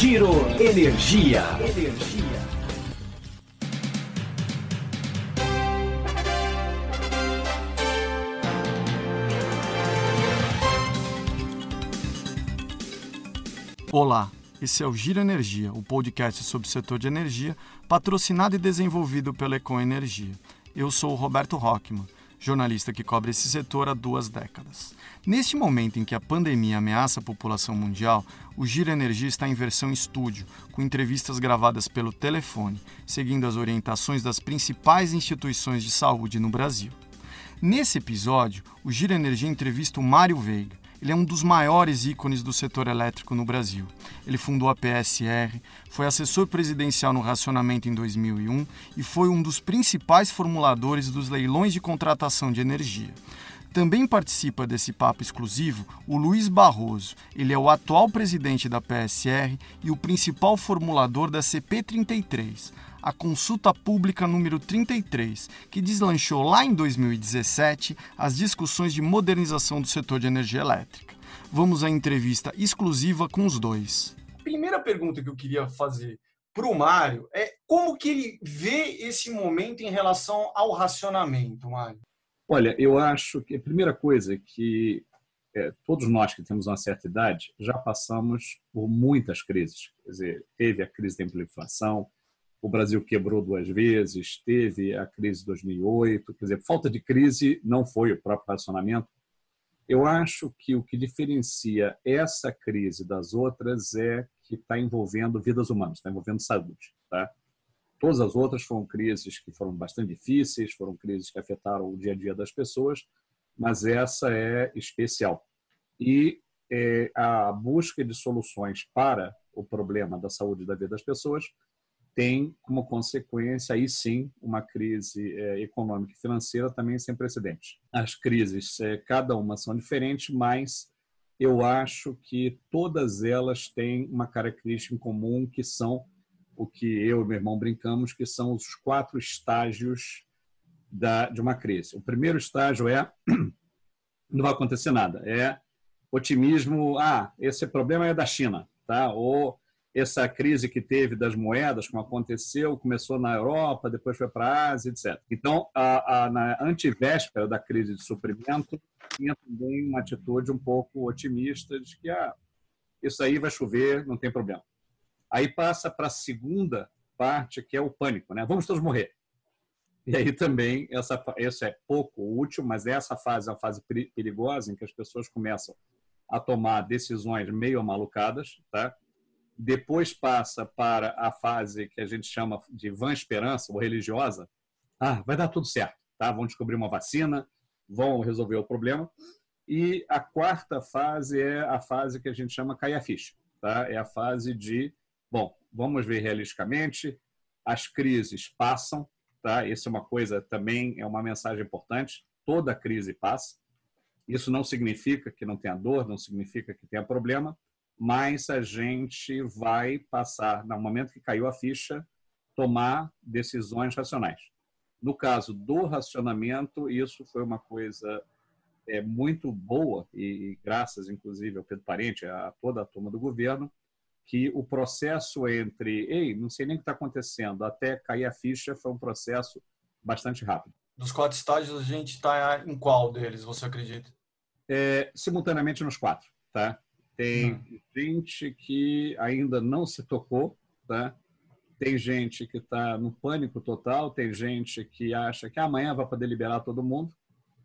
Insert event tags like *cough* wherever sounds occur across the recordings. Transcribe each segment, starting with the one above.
Giro Energia. Energia. Olá, esse é o Giro Energia, o podcast sobre o setor de energia, patrocinado e desenvolvido pela Econ Energia. Eu sou o Roberto Rockman, jornalista que cobre esse setor há duas décadas. Neste momento em que a pandemia ameaça a população mundial, o Giro Energia está em versão estúdio, com entrevistas gravadas pelo telefone, seguindo as orientações das principais instituições de saúde no Brasil. Nesse episódio, o Giro Energia entrevista o Mário Veiga, ele é um dos maiores ícones do setor elétrico no Brasil. Ele fundou a PSR, foi assessor presidencial no racionamento em 2001 e foi um dos principais formuladores dos leilões de contratação de energia. Também participa desse papo exclusivo o Luiz Barroso. Ele é o atual presidente da PSR e o principal formulador da CP33, a consulta pública número 33, que deslanchou lá em 2017 as discussões de modernização do setor de energia elétrica. Vamos à entrevista exclusiva com os dois. Primeira pergunta que eu queria fazer para o Mário é como que ele vê esse momento em relação ao racionamento, Mário? Olha, eu acho que a primeira coisa é que é, todos nós que temos uma certa idade já passamos por muitas crises. Quer dizer, teve a crise da inflação, o Brasil quebrou duas vezes, teve a crise de 2008, quer dizer, falta de crise não foi o próprio racionamento. Eu acho que o que diferencia essa crise das outras é que está envolvendo vidas humanas, está envolvendo saúde. Tá? Todas as outras foram crises que foram bastante difíceis, foram crises que afetaram o dia a dia das pessoas, mas essa é especial. E é, a busca de soluções para o problema da saúde da vida das pessoas tem como consequência, aí sim, uma crise é, econômica e financeira também sem precedentes. As crises, é, cada uma são diferentes, mas eu acho que todas elas têm uma característica em comum, que são o que eu e meu irmão brincamos, que são os quatro estágios da, de uma crise. O primeiro estágio é *clears throat* não vai acontecer nada, é otimismo, ah, esse problema é da China, tá? Ou essa crise que teve das moedas, como aconteceu, começou na Europa, depois foi para a Ásia, etc. Então, a, a, na antivéspera da crise de suprimento, tinha também uma atitude um pouco otimista de que ah, isso aí vai chover, não tem problema. Aí passa para a segunda parte, que é o pânico, né? Vamos todos morrer. E aí também, essa, isso é pouco útil, mas essa fase é uma fase perigosa em que as pessoas começam a tomar decisões meio malucadas, tá? depois passa para a fase que a gente chama de vã esperança ou religiosa. Ah, vai dar tudo certo, tá? Vão descobrir uma vacina, vão resolver o problema. E a quarta fase é a fase que a gente chama cair a ficha, tá? É a fase de, bom, vamos ver realisticamente, as crises passam, tá? Isso é uma coisa também é uma mensagem importante. Toda crise passa. Isso não significa que não tenha dor, não significa que tenha problema, mas a gente vai passar, no momento que caiu a ficha, tomar decisões racionais. No caso do racionamento, isso foi uma coisa é, muito boa, e graças, inclusive, ao Pedro Parente, a toda a turma do governo, que o processo entre, ei, não sei nem o que está acontecendo, até cair a ficha foi um processo bastante rápido. Dos quatro estágios, a gente está em qual deles, você acredita? É, simultaneamente nos quatro, tá? Tem hum. gente que ainda não se tocou, tá? Tem gente que está no pânico total, tem gente que acha que amanhã vai poder liberar todo mundo,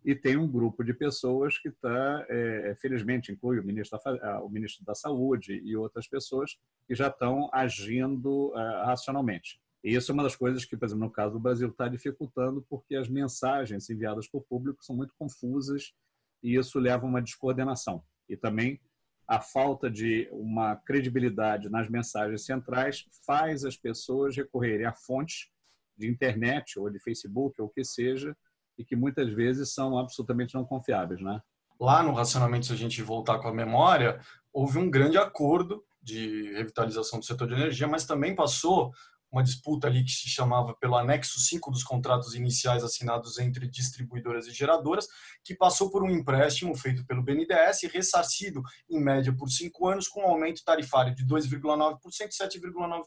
e tem um grupo de pessoas que está, é, felizmente, inclui o ministro, da, o ministro da Saúde e outras pessoas que já estão agindo é, racionalmente. E isso é uma das coisas que, por exemplo, no caso do Brasil, está dificultando, porque as mensagens enviadas para o público são muito confusas e isso leva a uma descoordenação. E também a falta de uma credibilidade nas mensagens centrais faz as pessoas recorrerem a fontes de internet ou de Facebook ou o que seja e que muitas vezes são absolutamente não confiáveis, né? Lá no racionamento, se a gente voltar com a memória, houve um grande acordo de revitalização do setor de energia, mas também passou uma disputa ali que se chamava pelo anexo 5 dos contratos iniciais assinados entre distribuidoras e geradoras, que passou por um empréstimo feito pelo BNDES, ressarcido em média por cinco anos, com um aumento tarifário de 2,9% e 7,9%.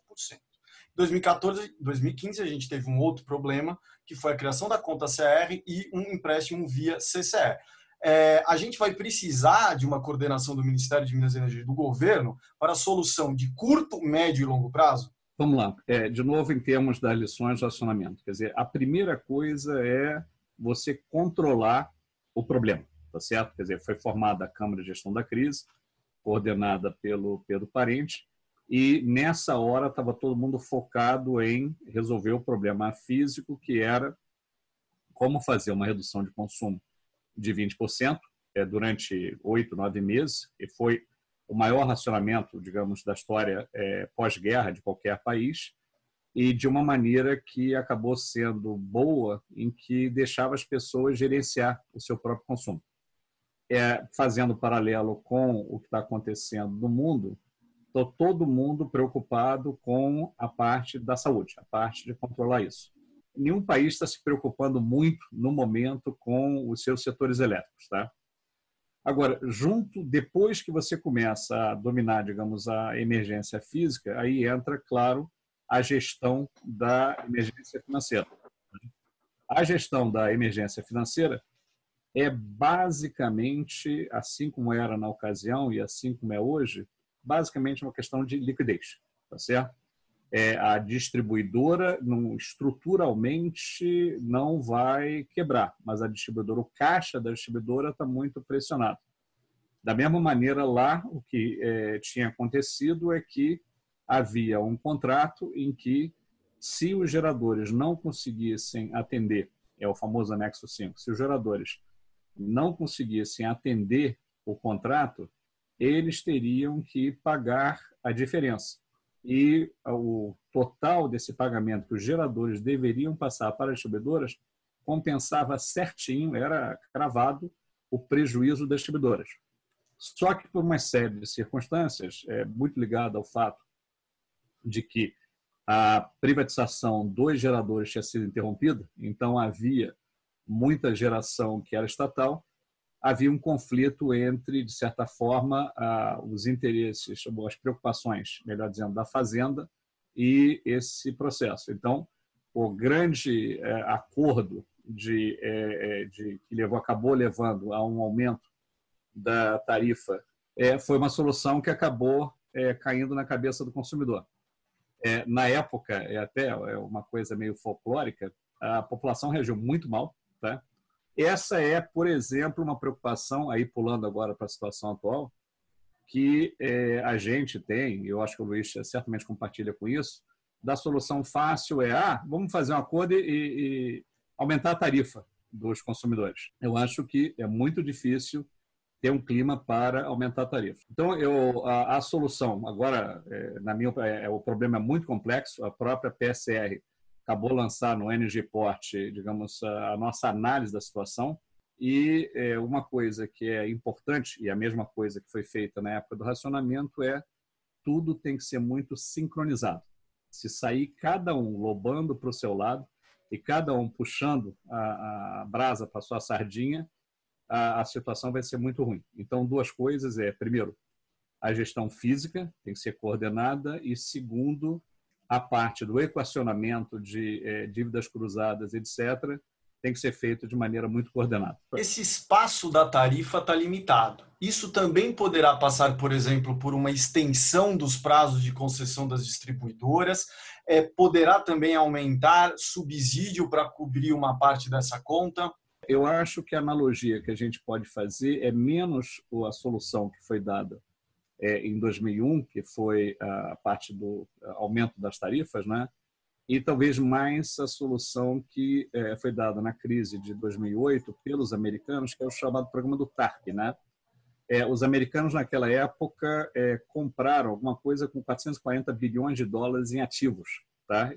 2014, 2015 a gente teve um outro problema, que foi a criação da conta CR e um empréstimo via CCE. É, a gente vai precisar de uma coordenação do Ministério de Minas e Energia e do governo para a solução de curto, médio e longo prazo? Vamos lá. É, de novo, em termos das lições de acionamento. Quer dizer, a primeira coisa é você controlar o problema, tá certo? Quer dizer, foi formada a Câmara de Gestão da Crise, coordenada pelo Pedro Parente, e nessa hora estava todo mundo focado em resolver o problema físico, que era como fazer uma redução de consumo de 20% é, durante oito, nove meses, e foi o maior racionamento, digamos, da história é, pós-guerra de qualquer país, e de uma maneira que acabou sendo boa, em que deixava as pessoas gerenciar o seu próprio consumo. É, fazendo paralelo com o que está acontecendo no mundo, Estou todo mundo preocupado com a parte da saúde, a parte de controlar isso. Nenhum país está se preocupando muito no momento com os seus setores elétricos, tá? Agora, junto, depois que você começa a dominar, digamos, a emergência física, aí entra, claro, a gestão da emergência financeira. A gestão da emergência financeira é basicamente, assim como era na ocasião e assim como é hoje, basicamente uma questão de liquidez, tá certo? É, a distribuidora não, estruturalmente não vai quebrar, mas a distribuidora, o caixa da distribuidora está muito pressionado. Da mesma maneira, lá o que é, tinha acontecido é que havia um contrato em que, se os geradores não conseguissem atender, é o famoso anexo 5, se os geradores não conseguissem atender o contrato, eles teriam que pagar a diferença. E o total desse pagamento que os geradores deveriam passar para as distribuidoras compensava certinho, era cravado o prejuízo das distribuidoras. Só que por uma série de circunstâncias, é muito ligada ao fato de que a privatização dos geradores tinha sido interrompida, então havia muita geração que era estatal havia um conflito entre, de certa forma, os interesses, as preocupações, melhor dizendo, da fazenda e esse processo. Então, o grande é, acordo de, é, é, de, que levou, acabou levando a um aumento da tarifa foi uma solução que acabou caindo na cabeça do consumidor. na época, é até uma coisa meio folclórica, a população reagiu muito mal, tá? Essa é, por exemplo, uma preocupação, aí pulando agora para a situação atual, que é, a gente tem, eu acho que o Luiz certamente compartilha com isso, da solução fácil é, ah, vamos fazer um acordo e, e aumentar a tarifa dos consumidores. Eu acho que é muito difícil ter um clima para aumentar a tarifa. Então, eu, a, a solução, agora, é, na minha é, o problema é muito complexo, a própria PSR acabou lançar no Energy Port, digamos, a nossa análise da situação. E é, uma coisa que é importante, e a mesma coisa que foi feita na época do racionamento, é tudo tem que ser muito sincronizado. Se sair cada um lobando para o seu lado e cada um puxando a, a brasa para sua sardinha, a, a situação vai ser muito ruim. Então, duas coisas é, primeiro, a gestão física tem que ser coordenada e, segundo, a parte do equacionamento de é, dívidas cruzadas, etc., tem que ser feito de maneira muito coordenada. Esse espaço da tarifa está limitado. Isso também poderá passar, por exemplo, por uma extensão dos prazos de concessão das distribuidoras, é, poderá também aumentar subsídio para cobrir uma parte dessa conta. Eu acho que a analogia que a gente pode fazer é menos a solução que foi dada é, em 2001, que foi a parte do aumento das tarifas, né? e talvez mais a solução que é, foi dada na crise de 2008 pelos americanos, que é o chamado programa do TARP. Né? É, os americanos, naquela época, é, compraram alguma coisa com 440 bilhões de dólares em ativos. Tá?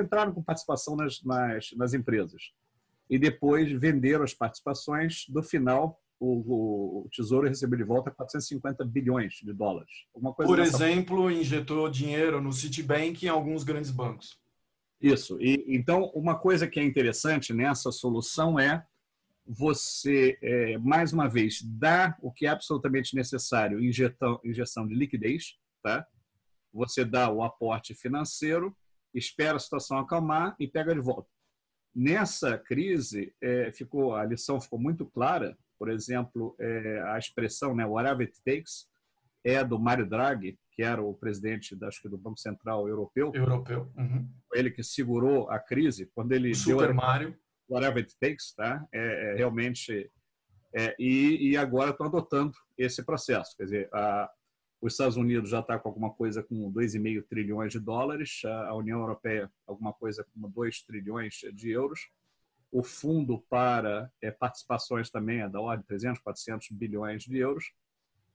entraram com participação nas, nas, nas empresas. E depois venderam as participações. Do final, o, o, Tesouro recebeu de volta 450 bilhões de dólares. Por exemplo, injetou dinheiro no Citibank e em alguns grandes bancos. Isso. E, então, uma coisa que é interessante nessa solução é você, é, mais uma vez, dar o que é absolutamente necessário, injetão, injeção de liquidez, tá? Você dá o aporte financeiro, espera a situação acalmar e pega de volta. Nessa crise, é, ficou a lição ficou muito clara. Por exemplo, é, a expressão né, whatever it takes é do Mário Draghi, que era o presidente acho que do Banco Central Europeu. Europeu. Uhum. Ele que segurou a crise quando ele Super Mário whatever it takes, tá? É, é realmente é, e, e, agora estão adotando esse processo. Quer dizer, a, os Estados Unidos já está com alguma coisa com 2,5 trilhões de dólares, a União Europeia alguma coisa com 2 trilhões de euros. O fundo para é, participações também é da ordem de 300, 400 bilhões de euros.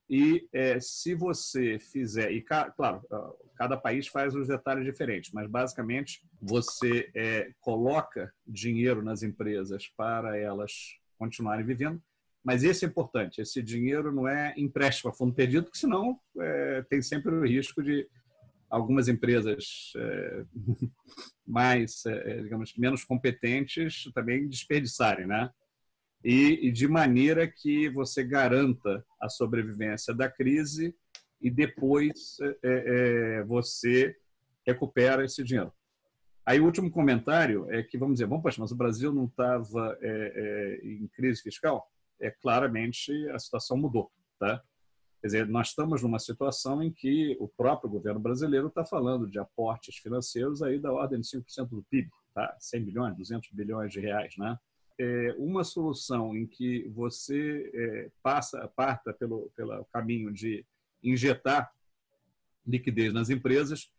E é, se você fizer, e claro, cada país faz os detalhes diferentes, mas basicamente você é, coloca dinheiro nas empresas para elas continuarem vivendo. Mas esse é importante, esse dinheiro não é empréstimo a fundo perdido, porque senão é, tem sempre o risco de algumas empresas é, *laughs* mais, é, digamos, menos competentes também desperdiçarem, né? e, de maneira que você garanta a sobrevivência da crise e depois você recupera esse dinheiro. Aí o último comentário é que, vamos dizer, bom, poxa, mas o Brasil não estava em crise fiscal? É claramente a situação mudou, tá? Quer dizer, nós estamos numa situação em que o próprio governo brasileiro está falando de aportes financeiros aí da ordem de 5% do PIB, tá? 100 bilhões, 200 bilhões de reais, né? é, uma solução em que você é, passa, parta pelo, pelo caminho de injetar liquidez nas empresas,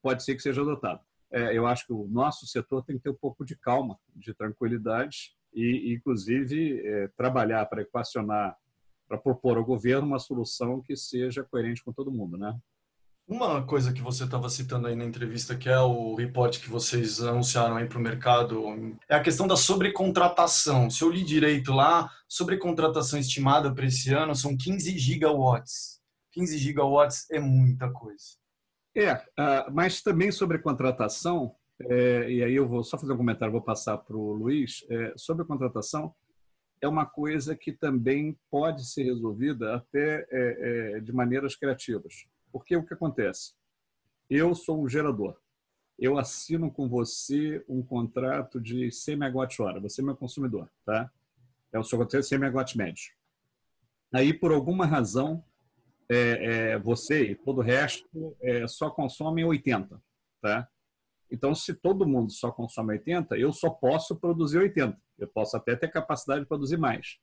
pode ser que seja adotado. É, eu acho que o nosso setor tem que ter um pouco de calma, de tranquilidade e, inclusive, é, trabalhar para equacionar, para propor ao governo uma solução que seja coerente com todo mundo, né? Uma coisa que você estava citando aí na entrevista, que é o reporte que vocês anunciaram aí para o mercado, é a questão da sobrecontratação. Se eu li direito lá, sobrecontratação estimada para esse ano são 15 gigawatts. 15 gigawatts é muita coisa. É, uh, mas também sobre contratação, é, e aí eu vou só fazer um comentário, vou passar para o Luiz. É, sobre contratação, é uma coisa que também pode ser resolvida até é, é de maneiras criativas. Porque o que acontece? Eu sou um gerador. Eu assino com você um contrato de 100 megawatt-hora. Você é meu consumidor, tá? É o seu contrato de 100 megawatt médio. Aí, por alguma razão, é, é, você e todo o resto é, só consomem 80, tá? Então, se todo mundo só consome 80, eu só posso produzir 80. Eu posso até ter capacidade de produzir mais.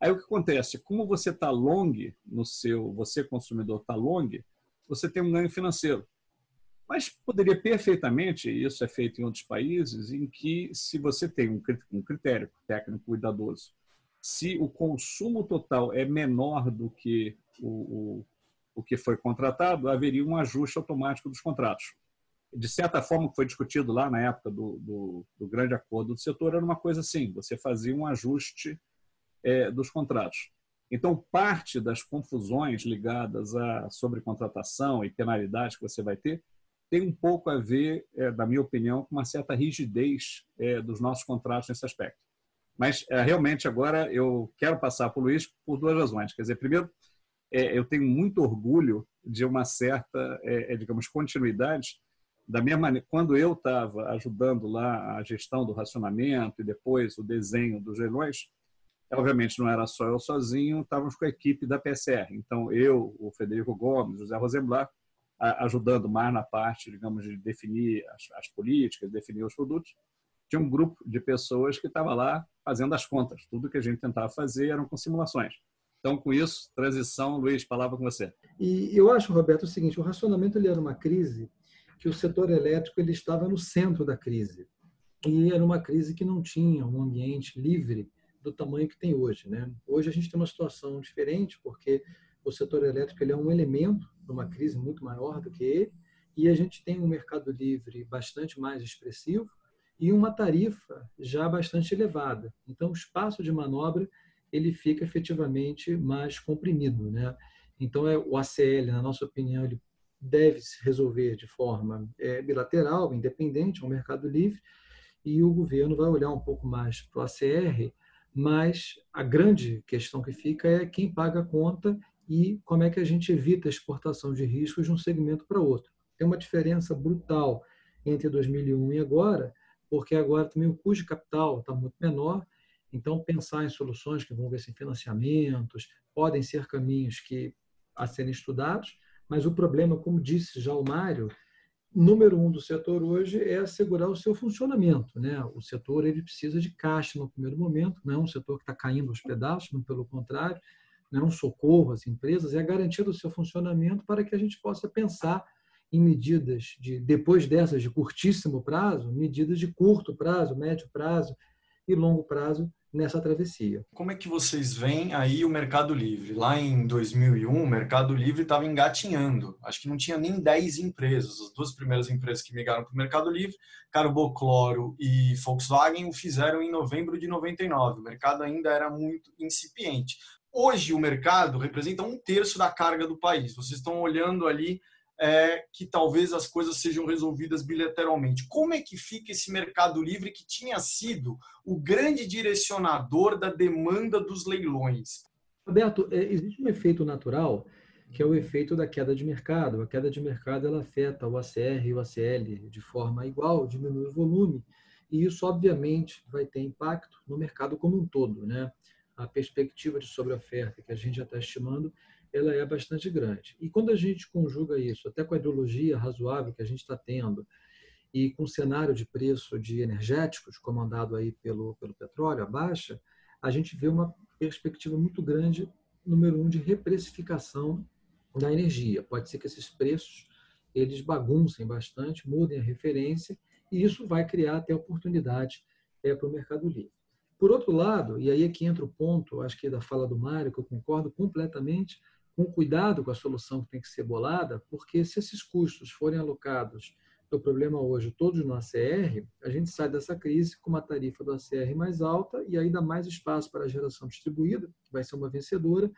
Aí o que acontece? Como você está long no seu, você consumidor está long, você tem um ganho financeiro. Mas poderia perfeitamente, isso é feito em outros países, em que se você tem um critério técnico cuidadoso, se o consumo total é menor do que o, o, o que foi contratado, haveria um ajuste automático dos contratos. De certa forma, que foi discutido lá na época do, do, do grande acordo do setor, era uma coisa assim: você fazia um ajuste é, dos contratos. Então, parte das confusões ligadas à sobrecontratação e penalidades que você vai ter tem um pouco a ver, é, na minha opinião, com uma certa rigidez é, dos nossos contratos nesse aspecto. Mas, é, realmente, agora eu quero passar para o Luiz por duas razões. Quer dizer, primeiro, é, eu tenho muito orgulho de uma certa, é, digamos, continuidade da minha maneira, quando eu estava ajudando lá a gestão do racionamento e depois o desenho dos leilões, Obviamente não era só eu sozinho, estávamos com a equipe da PCR. Então eu, o Federico Gomes, José Rosenblatt, ajudando mais na parte, digamos, de definir as, as políticas, definir os produtos. Tinha um grupo de pessoas que estava lá fazendo as contas. Tudo que a gente tentava fazer eram com simulações. Então, com isso, transição, Luiz, palavra com você. E eu acho, Roberto, o seguinte: o racionamento ele era uma crise que o setor elétrico ele estava no centro da crise. E era uma crise que não tinha um ambiente livre do tamanho que tem hoje. Né? Hoje a gente tem uma situação diferente, porque o setor elétrico ele é um elemento numa crise muito maior do que ele, e a gente tem um mercado livre bastante mais expressivo e uma tarifa já bastante elevada. Então, o espaço de manobra ele fica efetivamente mais comprimido. Né? Então, é, o ACL, na nossa opinião, ele deve se resolver de forma é, bilateral, independente, ao mercado livre, e o governo vai olhar um pouco mais para o ACR, mas a grande questão que fica é quem paga a conta e como é que a gente evita a exportação de riscos de um segmento para outro. Tem uma diferença brutal entre 2001 e agora, porque agora também o custo de capital está muito menor, então pensar em soluções que vão ver se financiamentos podem ser caminhos que a serem estudados, mas o problema, como disse já o Mário, número um do setor hoje é assegurar o seu funcionamento. Né? O setor ele precisa de caixa no primeiro momento, não é um setor que está caindo aos pedaços, não pelo contrário, não é um socorro às empresas, é a garantia do seu funcionamento para que a gente possa pensar em medidas de, depois dessas de curtíssimo prazo, medidas de curto prazo, médio prazo e longo prazo nessa travessia. Como é que vocês veem aí o Mercado Livre? Lá em 2001, o Mercado Livre estava engatinhando. Acho que não tinha nem 10 empresas. As duas primeiras empresas que migraram para o Mercado Livre, Carbocloro e Volkswagen, o fizeram em novembro de 99. O mercado ainda era muito incipiente. Hoje, o mercado representa um terço da carga do país. Vocês estão olhando ali é, que talvez as coisas sejam resolvidas bilateralmente. Como é que fica esse mercado livre que tinha sido o grande direcionador da demanda dos leilões? Roberto, é, existe um efeito natural que é o efeito da queda de mercado. A queda de mercado ela afeta o ACR e o ACL de forma igual, diminui o volume, e isso obviamente vai ter impacto no mercado como um todo, né? A perspectiva de sobreoferta que a gente já está estimando ela é bastante grande. E quando a gente conjuga isso, até com a ideologia razoável que a gente está tendo, e com o cenário de preço de energéticos, comandado aí pelo, pelo petróleo, a baixa, a gente vê uma perspectiva muito grande, número um, de reprecificação da energia. Pode ser que esses preços eles baguncem bastante, mudem a referência, e isso vai criar até oportunidade é, para o mercado livre. Por outro lado, e aí é que entra o ponto, acho que da fala do Mário, que eu concordo completamente, com cuidado com a solução que tem que ser bolada, porque se esses custos forem alocados do problema hoje todos no ACR, a gente sai dessa crise com uma tarifa do ACR mais alta e dá mais espaço para a geração distribuída, que vai ser uma vencedora,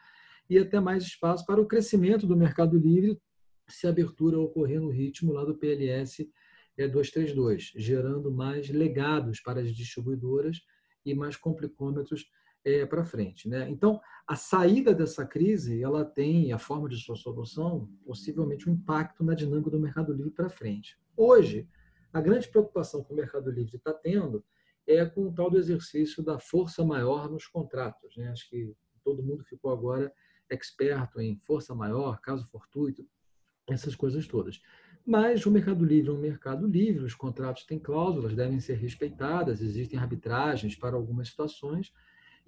e até mais espaço para o crescimento do mercado livre se a abertura ocorrer no ritmo lá do PLS 232, gerando mais legados para as distribuidoras e mais complicômetros é, para frente. Né? Então, a saída dessa crise, ela tem, a forma de sua solução, possivelmente um impacto na dinâmica do mercado livre para frente. Hoje, a grande preocupação que o mercado livre está tendo é com o tal do exercício da força maior nos contratos. Né? Acho que todo mundo ficou agora experto em força maior, caso fortuito, essas coisas todas. Mas o mercado livre é um mercado livre, os contratos têm cláusulas, devem ser respeitadas, existem arbitragens para algumas situações,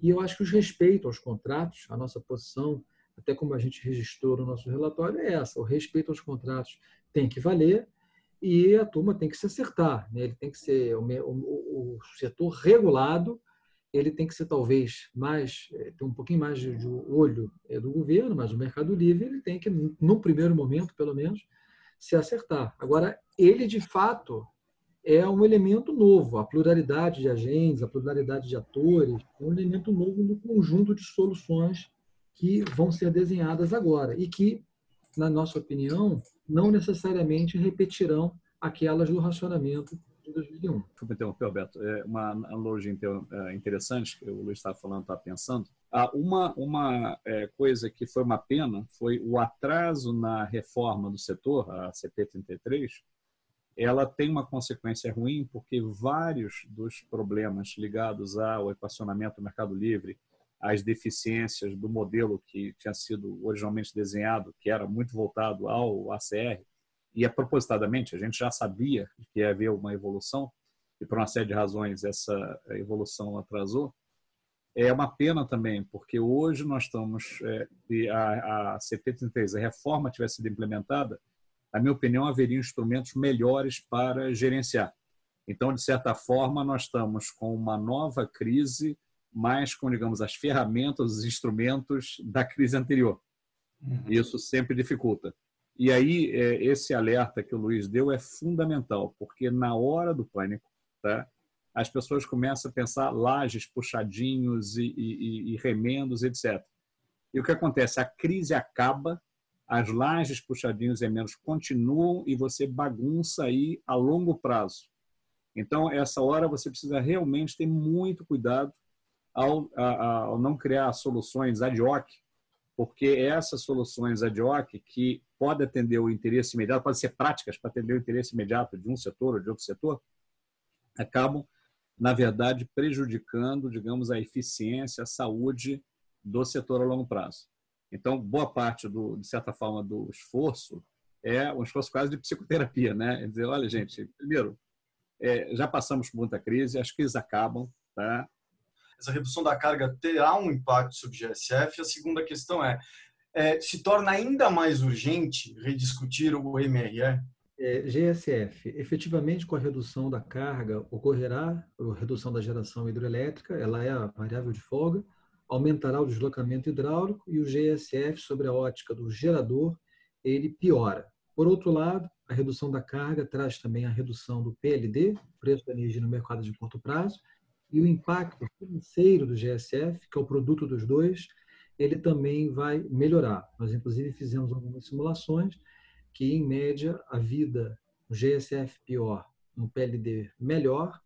e eu acho que os respeito aos contratos, a nossa posição, até como a gente registrou no nosso relatório, é essa: o respeito aos contratos tem que valer e a turma tem que se acertar. Né? Ele tem que ser o, o, o, setor regulado, ele tem que ser talvez mais eh, ter um pouquinho mais de, de olho eh, do governo, mas o Mercado Livre ele tem que, no primeiro momento, pelo menos, se acertar. Agora, ele de fato é um elemento novo. A pluralidade de agentes, a pluralidade de atores, é um elemento novo no conjunto de soluções que vão ser desenhadas agora e que, na nossa opinião, não necessariamente repetirão aquelas do racionamento de 2001. Desculpa interromper, Alberto. É uma analogia é, interessante que o Luiz estava falando, estava pensando. Ah, uma uma é, coisa que foi uma pena foi o atraso na reforma do setor, a CP33, ela tem uma consequência ruim porque vários dos problemas ligados ao equacionamento do Mercado Livre, às deficiências do modelo que tinha sido originalmente desenhado, que era muito voltado ao ACR, e é propositadamente, a gente já sabia que ia haver uma evolução, e por uma série de razões essa evolução atrasou, é uma pena também, porque hoje nós estamos, é, a, a CP33, a reforma tivesse sido implementada, na minha opinião, haveria instrumentos melhores para gerenciar. Então, de certa forma, nós estamos com uma nova crise, mas com, digamos, as ferramentas, os instrumentos da crise anterior. Uhum. Isso sempre dificulta. E aí, é, esse alerta que o Luiz deu é fundamental, porque na hora do pânico, tá, as pessoas começam a pensar lajes, puxadinhos e, e, e remendos, etc. E o que acontece? A crise acaba, as lajes puxadinhos e menos continuam e você bagunça aí a longo prazo. Então, essa hora você precisa realmente ter muito cuidado ao, ao não criar soluções ad hoc, porque essas soluções ad hoc que podem atender o interesse imediato, podem ser práticas para atender o interesse imediato de um setor ou de outro setor, acabam, na verdade, prejudicando, digamos, a eficiência, a saúde do setor a longo prazo. Então, boa parte, do, de certa forma, do esforço é um esforço quase de psicoterapia, né? É dizer, olha, gente, primeiro, é, já passamos por muita crise, as crises acabam, tá? Essa redução da carga terá um impacto sobre o GSF. A segunda questão é, é se torna ainda mais urgente rediscutir o MRE? É, GSF, efetivamente com a redução da carga ocorrerá a redução da geração hidroelétrica, ela é a variável de folga, aumentará o deslocamento hidráulico e o GSF sobre a ótica do gerador, ele piora. Por outro lado, a redução da carga traz também a redução do PLD, preço da energia no mercado de curto prazo, e o impacto financeiro do GSF, que é o produto dos dois, ele também vai melhorar. Nós, inclusive, fizemos algumas simulações que, em média, a vida no GSF pior, no PLD melhor,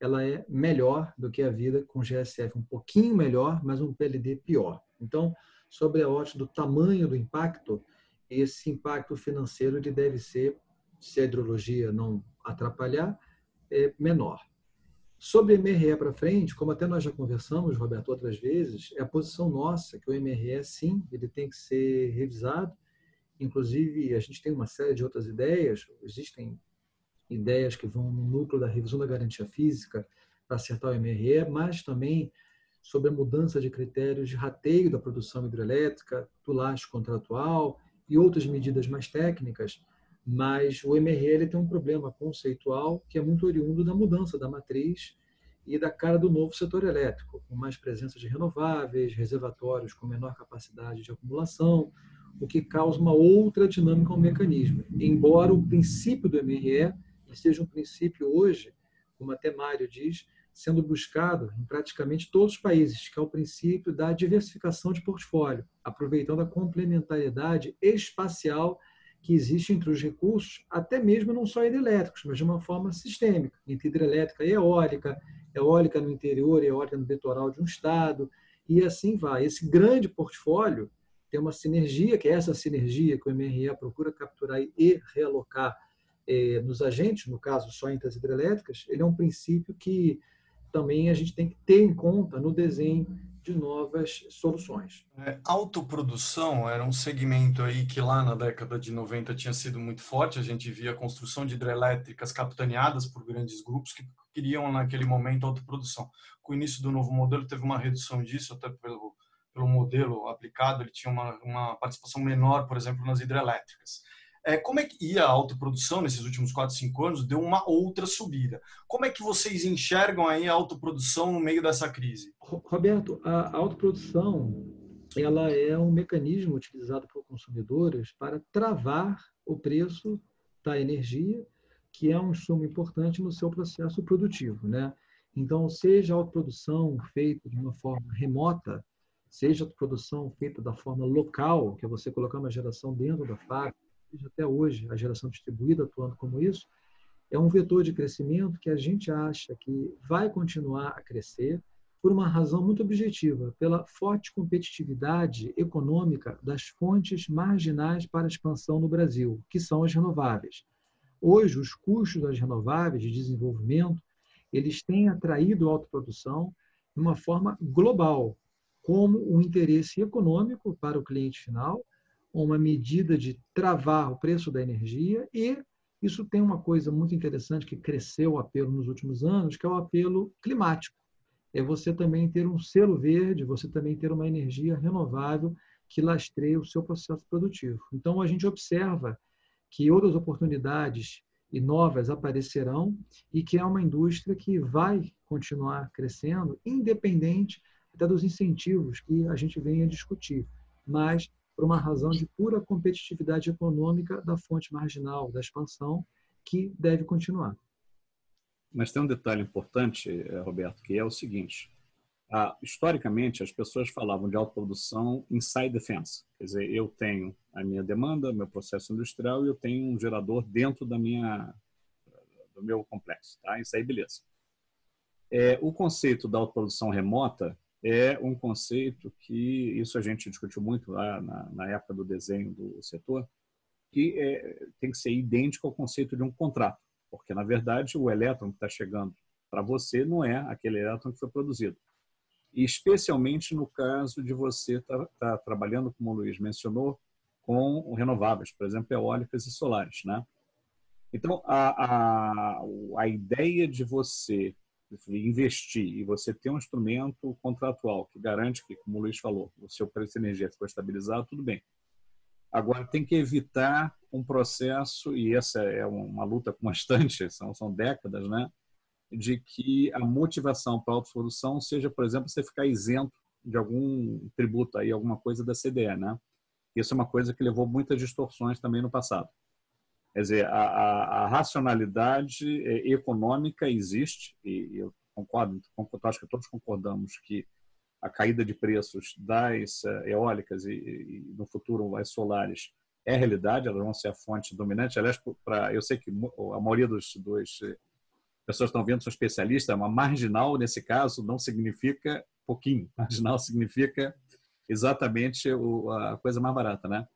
ela é melhor do que a vida com GSF um pouquinho melhor, mas um PLD pior. Então, sobre a ótica do tamanho do impacto, esse impacto financeiro ele deve ser, se a hidrologia não atrapalhar, é menor. Sobre MRE para frente, como até nós já conversamos, Roberto, outras vezes, é a posição nossa que o MRE, sim, ele tem que ser revisado. Inclusive, a gente tem uma série de outras ideias, existem ideias que vão no núcleo da revisão da garantia física para acertar o MRE, mas também sobre a mudança de critérios de rateio da produção hidrelétrica, do laço contratual e outras medidas mais técnicas, mas o MRE tem um problema conceitual que é muito oriundo da mudança da matriz e da cara do novo setor elétrico, com mais presença de renováveis, reservatórios com menor capacidade de acumulação, o que causa uma outra dinâmica ao mecanismo. Embora o princípio do MRE seja um princípio hoje, como até Mário diz, sendo buscado em praticamente todos os países, que é o princípio da diversificação de portfólio, aproveitando a complementariedade espacial que existe entre os recursos, até mesmo não só hidrelétricos, mas de uma forma sistêmica, entre hidrelétrica e eólica, eólica no interior e eólica no litoral de um estado, e assim vai. Esse grande portfólio tem uma sinergia, que é essa sinergia que o MRE procura capturar e realocar eh, nos agentes, no caso só entre as hidrelétricas, ele é um princípio que também a gente tem que ter em conta no desenho de novas soluções. É, autoprodução era um segmento aí que lá na década de 90 tinha sido muito forte. A gente via a construção de hidrelétricas capitaneadas por grandes grupos que queriam naquele momento autoprodução. Com o início do novo modelo teve uma redução disso, até pelo, pelo modelo aplicado, ele tinha uma, uma participação menor, por exemplo, nas hidrelétricas. É, como é que ia a autoprodução nesses últimos 4, 5 anos? Deu uma outra subida. Como é que vocês enxergam aí a autoprodução no meio dessa crise? Roberto, a autoprodução ela é um mecanismo utilizado por consumidores para travar o preço da energia, que é um insumo importante no seu processo produtivo, né? Então, seja a autoprodução feita de uma forma remota, seja a produção feita da forma local, que é você colocar uma geração dentro da fábrica, até hoje a geração distribuída atuando como isso, é um vetor de crescimento que a gente acha que vai continuar a crescer por uma razão muito objetiva, pela forte competitividade econômica das fontes marginais para expansão no Brasil, que são as renováveis. Hoje, os custos das renováveis de desenvolvimento, eles têm atraído a autoprodução de uma forma global, como um interesse econômico para o cliente final uma medida de travar o preço da energia e isso tem uma coisa muito interessante que cresceu o apelo nos últimos anos, que é o apelo climático. É você também ter um selo verde, você também ter uma energia renovável que lastreia o seu processo produtivo. Então, a gente observa que outras oportunidades e novas aparecerão e que é uma indústria que vai continuar crescendo, independente até dos incentivos que a gente vem a discutir. Mas por uma razão de pura competitividade econômica da fonte marginal da expansão, que deve continuar. Mas tem um detalhe importante, eh, Roberto, que é o seguinte: ah, historicamente, as pessoas falavam de autoprodução inside the fence. Quer dizer, eu tenho a minha demanda, meu processo industrial, e eu tenho um gerador dentro da minha, do meu complexo. Tá? Isso aí, beleza. É, o conceito da autoprodução remota é um conceito que, isso a gente discutiu muito lá na, na época do desenho do setor, que é, tem que ser idêntico ao conceito de um contrato, porque, na verdade, o elétron que está chegando para você não é aquele elétron que foi produzido. E especialmente no caso de você estar tá, tá trabalhando, como o Luiz mencionou, com renováveis, por exemplo, eólicas e solares. Né? Então, a, a, a ideia de você investir e você ter um instrumento contratual que garante que, como o Luiz falou, o seu preço de energia ficou estabilizado, tudo bem. Agora, tem que evitar um processo, e essa é uma luta constante, *laughs* são, são décadas, né? de que a motivação para a autosolução seja, por exemplo, você ficar isento de algum tributo aí, alguma coisa da CDE, né? Isso é uma coisa que levou muitas distorções também no passado. Quer dizer, a, a, a racionalidade é, econômica existe, e eu concordo, concordo, acho que todos concordamos que a caída de preços das eh, eólicas e, e no futuro as solares é realidade, elas vão ser a fonte dominante. Aliás, pra, eu sei que a maioria dos, dos pessoas estão vendo, sou especialista, uma marginal, nesse caso, não significa pouquinho. *laughs* Marginal significa exatamente a coisa mais barata, né?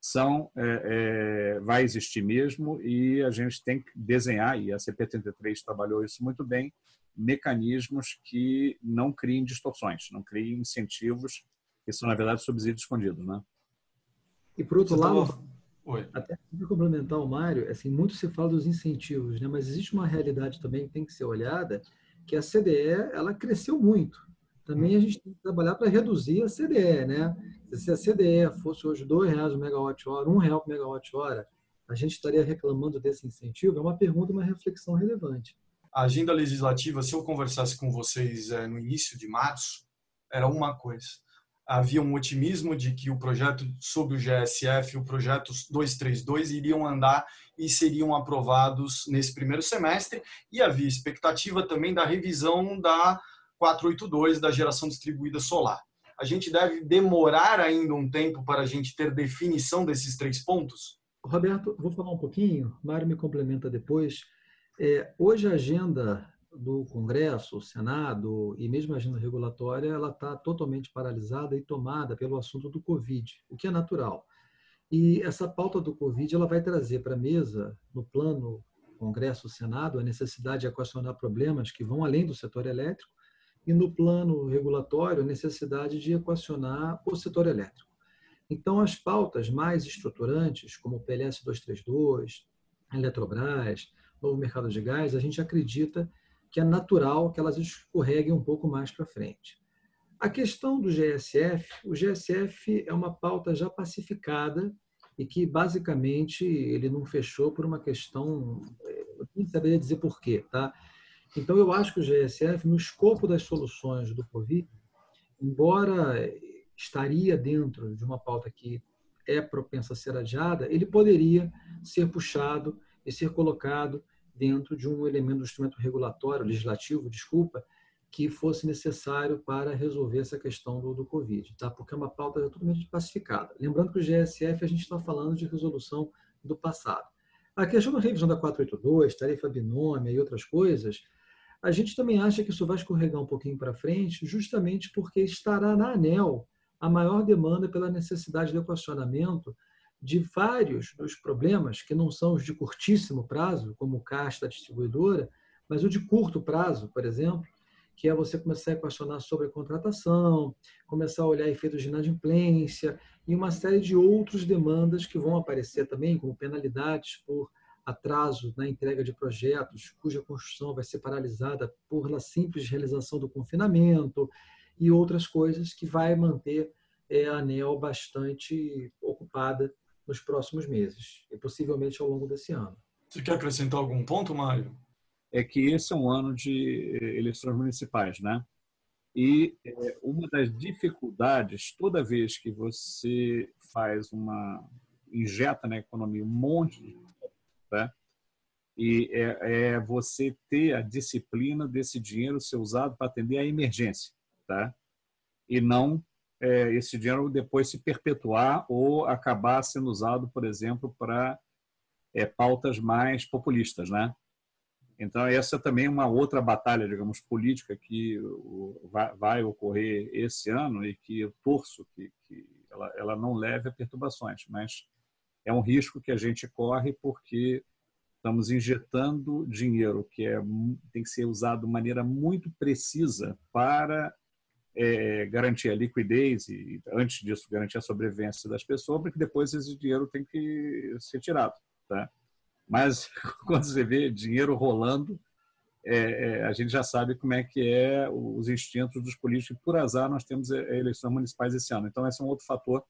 São, é, é, vai existir mesmo e a gente tem que desenhar, e a CP33 trabalhou isso muito bem, mecanismos que não criem distorções, não criem incentivos que são, na verdade, subsídios escondidos, né? E, por outro Você lado, tava Oi. Até para complementar o Mário, assim, muito se fala dos incentivos, né? mas existe uma realidade também que tem que ser olhada, que a CDE ela cresceu muito. Também a gente tem que trabalhar para reduzir a CDE. Né? Se a CDE fosse hoje R$ reais o megawatt-hora, R$ real por megawatt-hora, a gente estaria reclamando desse incentivo? É uma pergunta, uma reflexão relevante. A agenda legislativa, se eu conversasse com vocês é, no início de março, era uma coisa havia um otimismo de que o projeto sobre o GSF, o projeto 232, iriam andar e seriam aprovados nesse primeiro semestre, e havia expectativa também da revisão da 482 da geração distribuída solar. A gente deve demorar ainda um tempo para a gente ter definição desses três pontos? Roberto, vou falar um pouquinho, Mário me complementa depois. É, hoje a agenda do Congresso, Senado e mesmo a agenda regulatória, ela está totalmente paralisada e tomada pelo assunto do Covid, o que é natural. E essa pauta do Covid ela vai trazer para a mesa, no plano Congresso, Senado, a necessidade de equacionar problemas que vão além do setor elétrico e no plano regulatório, a necessidade de equacionar o setor elétrico. Então, as pautas mais estruturantes, como o PLS 232, Eletrobras, novo mercado de gás, a gente acredita que é natural que elas escorreguem um pouco mais para frente. A questão do GSF, o GSF é uma pauta já pacificada e que basicamente ele não fechou por uma questão, eu nem saberia dizer por quê, tá? Então eu acho que o GSF, no escopo das soluções do Covid, embora estaria dentro de uma pauta que é propensa a ser adiada, ele poderia ser puxado e ser colocado dentro de um elemento do instrumento regulatório, legislativo, desculpa, que fosse necessário para resolver essa questão do, do Covid, tá? porque é uma pauta totalmente pacificada. Lembrando que o GSF a gente está falando de resolução do passado. A questão da revisão da 482, tarifa binômia e outras coisas, a gente também acha que isso vai escorregar um pouquinho para frente, justamente porque estará na ANEL a maior demanda pela necessidade de equacionamento de vários dos problemas, que não são os de curtíssimo prazo, como o CAS da distribuidora, mas o de curto prazo, por exemplo, que é você começar a questionar sobre a contratação, começar a olhar efeitos de inadimplência e uma série de outras demandas que vão aparecer também, como penalidades por atraso na entrega de projetos cuja construção vai ser paralisada por la simples realização do confinamento e outras coisas que vai manter é, a ANEL bastante ocupada nos próximos meses e possivelmente ao longo desse ano. Você quer acrescentar algum ponto, Mário? É que esse é um ano de eh, eleições municipais, né? E eh, uma das dificuldades, toda vez que você faz uma injeta na economia um monte de né? e é, é, você ter a disciplina desse dinheiro ser usado para atender a emergência. tá? E não é, esse dinheiro depois se perpetuar ou acabar sendo usado, por exemplo, para é, pautas mais populistas, né? Então essa é também uma outra batalha, digamos, política que vai ocorrer esse ano e que eu torço que, que ela, ela não leve a perturbações, mas é um risco que a gente corre porque estamos injetando dinheiro que é, tem que ser usado de maneira muito precisa para é, garantir a liquidez e, antes disso, garantir a sobrevivência das pessoas, porque depois esse dinheiro tem que ser tirado. Tá? Mas, *laughs* quando você vê dinheiro rolando, é, é, a gente já sabe como é que é os instintos dos políticos. Por azar, nós temos é, eleições municipais esse ano. Então, esse é um outro fator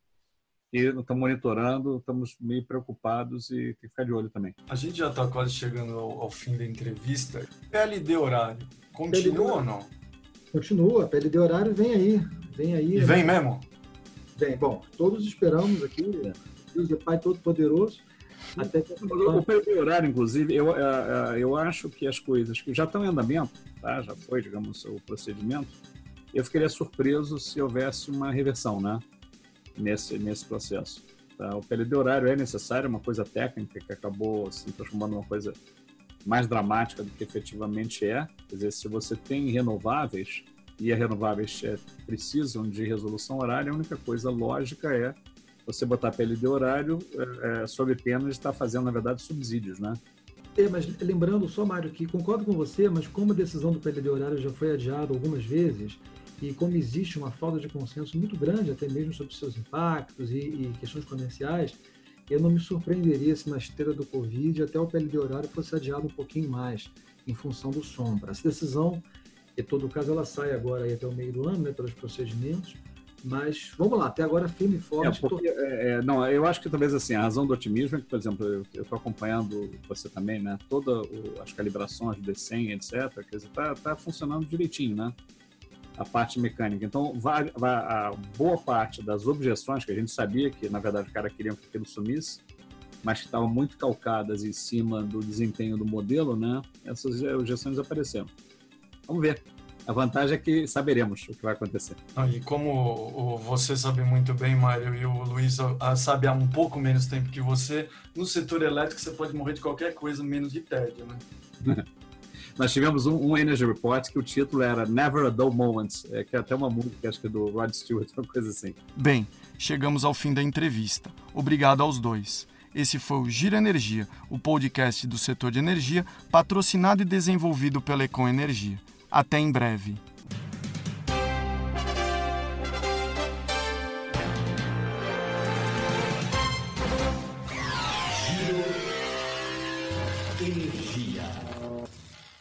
que estamos monitorando, estamos meio preocupados e tem que ficar de olho também. A gente já está quase chegando ao, ao, fim da entrevista. PLD horário, continua PLD, ou não? Continua, PLD horário vem aí. Vem aí. E vem né? mesmo? Vem. Bom, todos esperamos aqui, Deus é Pai Todo-Poderoso. Até que... O PLD horário, inclusive, eu, é, é, eu acho que as coisas que já estão em andamento, tá? já foi, digamos, o procedimento, eu ficaria surpreso se houvesse uma reversão, né? Nesse, nesse processo. Tá? O PLD horário é necessário, é uma coisa técnica que acabou se transformando numa coisa mais dramática do que efetivamente é. Quer dizer, se você tem renováveis e as renováveis é, precisam de resolução horária, a única coisa lógica é você botar PLD horário é, é, sob pena de estar fazendo, na verdade, subsídios, né? É, mas lembrando só, Mário, que concordo com você, mas como a decisão do PLD horário já foi adiada algumas vezes, e como existe uma falta de consenso muito grande, até mesmo sobre seus impactos e, e questões comerciais, eu não me surpreenderia se na esteira do Covid até o PLD horário fosse adiado um pouquinho mais, em função do sombra. Essa decisão, em todo caso, ela sai agora até o meio do ano, né, pelos procedimentos, mas vamos lá, até agora firme e forte. É porque, é, é, não, eu acho que talvez assim, a razão do otimismo é que, por exemplo, eu estou acompanhando você também, né? Todas as calibrações do D100, etc. Quer dizer, está tá funcionando direitinho, né? A parte mecânica. Então, a boa parte das objeções que a gente sabia que, na verdade, o cara queria que aquilo sumisse, mas que estavam muito calcadas em cima do desempenho do modelo, né? Essas objeções apareceram. Vamos ver. A vantagem é que saberemos o que vai acontecer. Ah, e como você sabe muito bem, Mário, e o Luiz sabe há um pouco menos tempo que você, no setor elétrico você pode morrer de qualquer coisa menos de tédio, né? *laughs* Nós tivemos um, um, Energy Report que o título era Never a Dull Moment, é, que é até uma música, acho que é do Rod Stewart, *laughs* uma coisa assim. Bem, chegamos ao fim da entrevista. Obrigado aos dois. Esse foi o Gira Energia, o podcast do setor de energia, patrocinado e desenvolvido pela Econ Energia. Até em breve.